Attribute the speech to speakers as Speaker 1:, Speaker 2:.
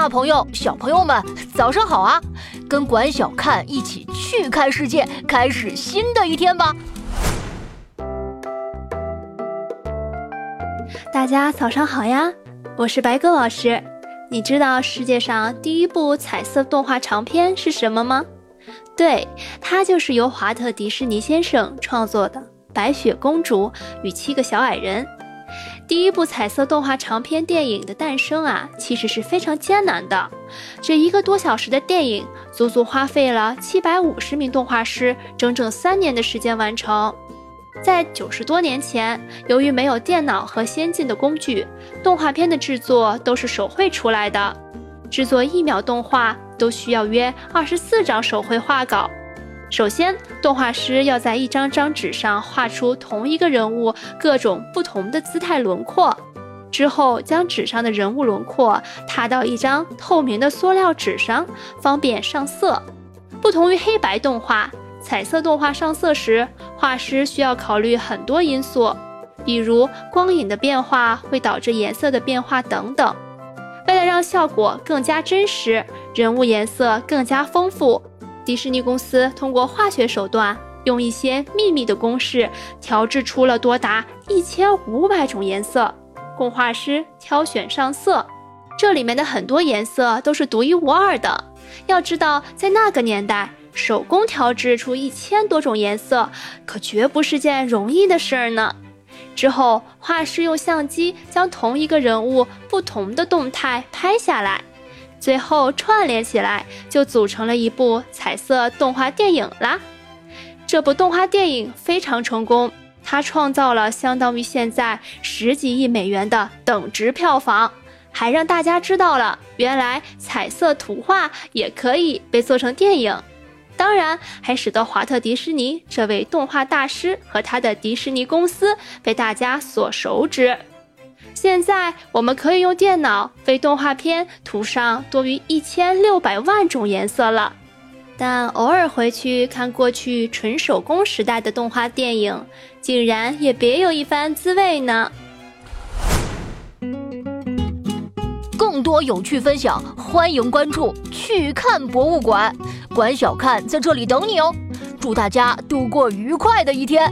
Speaker 1: 大朋友、小朋友们，早上好啊！跟管小看一起去看世界，开始新的一天吧！
Speaker 2: 大家早上好呀，我是白鸽老师。你知道世界上第一部彩色动画长片是什么吗？对，它就是由华特迪士尼先生创作的《白雪公主与七个小矮人》。第一部彩色动画长片电影的诞生啊，其实是非常艰难的。这一个多小时的电影，足足花费了七百五十名动画师整整三年的时间完成。在九十多年前，由于没有电脑和先进的工具，动画片的制作都是手绘出来的。制作一秒动画都需要约二十四张手绘画稿。首先，动画师要在一张张纸上画出同一个人物各种不同的姿态轮廓，之后将纸上的人物轮廓踏到一张透明的塑料纸上，方便上色。不同于黑白动画，彩色动画上色时，画师需要考虑很多因素，比如光影的变化会导致颜色的变化等等。为了让效果更加真实，人物颜色更加丰富。迪士尼公司通过化学手段，用一些秘密的公式调制出了多达一千五百种颜色，供画师挑选上色。这里面的很多颜色都是独一无二的。要知道，在那个年代，手工调制出一千多种颜色，可绝不是件容易的事儿呢。之后，画师用相机将同一个人物不同的动态拍下来。最后串联起来，就组成了一部彩色动画电影啦。这部动画电影非常成功，它创造了相当于现在十几亿美元的等值票房，还让大家知道了原来彩色图画也可以被做成电影。当然，还使得华特迪士尼这位动画大师和他的迪士尼公司被大家所熟知。现在我们可以用电脑为动画片涂上多于一千六百万种颜色了，但偶尔回去看过去纯手工时代的动画电影，竟然也别有一番滋味呢。
Speaker 1: 更多有趣分享，欢迎关注“去看博物馆”，管小看在这里等你哦。祝大家度过愉快的一天。